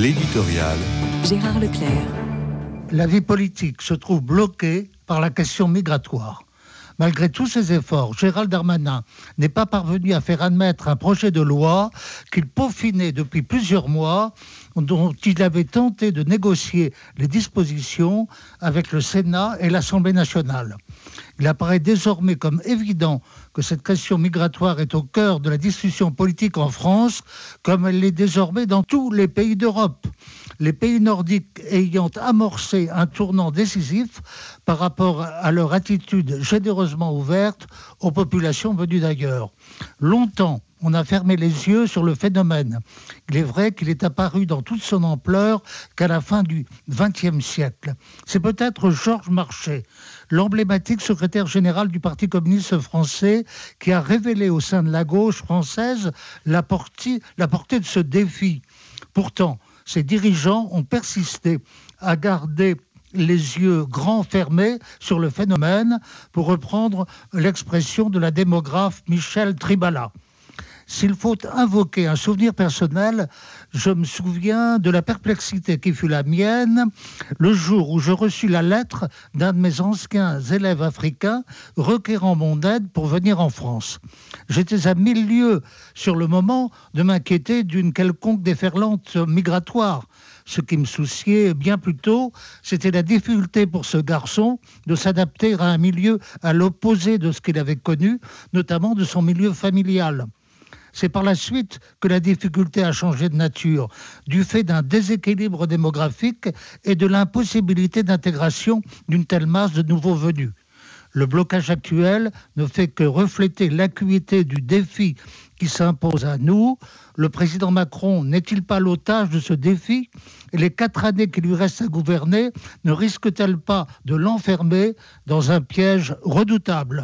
L'éditorial. Gérard Leclerc. La vie politique se trouve bloquée par la question migratoire. Malgré tous ses efforts, Gérald Darmanin n'est pas parvenu à faire admettre un projet de loi qu'il peaufinait depuis plusieurs mois, dont il avait tenté de négocier les dispositions avec le Sénat et l'Assemblée nationale. Il apparaît désormais comme évident que cette question migratoire est au cœur de la discussion politique en France, comme elle l'est désormais dans tous les pays d'Europe les pays nordiques ayant amorcé un tournant décisif par rapport à leur attitude généreusement ouverte aux populations venues d'ailleurs. Longtemps, on a fermé les yeux sur le phénomène. Il est vrai qu'il est apparu dans toute son ampleur qu'à la fin du XXe siècle. C'est peut-être Georges Marchais, l'emblématique secrétaire général du Parti communiste français, qui a révélé au sein de la gauche française la portée, de ce défi. Pourtant, ces dirigeants ont persisté à garder les yeux grands fermés sur le phénomène, pour reprendre l'expression de la démographe Michel Tribala. S'il faut invoquer un souvenir personnel, je me souviens de la perplexité qui fut la mienne le jour où je reçus la lettre d'un de mes anciens élèves africains requérant mon aide pour venir en France. J'étais à mille lieues sur le moment de m'inquiéter d'une quelconque déferlante migratoire. Ce qui me souciait bien plus tôt, c'était la difficulté pour ce garçon de s'adapter à un milieu à l'opposé de ce qu'il avait connu, notamment de son milieu familial. C'est par la suite que la difficulté a changé de nature, du fait d'un déséquilibre démographique et de l'impossibilité d'intégration d'une telle masse de nouveaux venus. Le blocage actuel ne fait que refléter l'acuité du défi qui s'impose à nous. Le président Macron n'est-il pas l'otage de ce défi? Les quatre années qui lui restent à gouverner ne risquent-elles pas de l'enfermer dans un piège redoutable?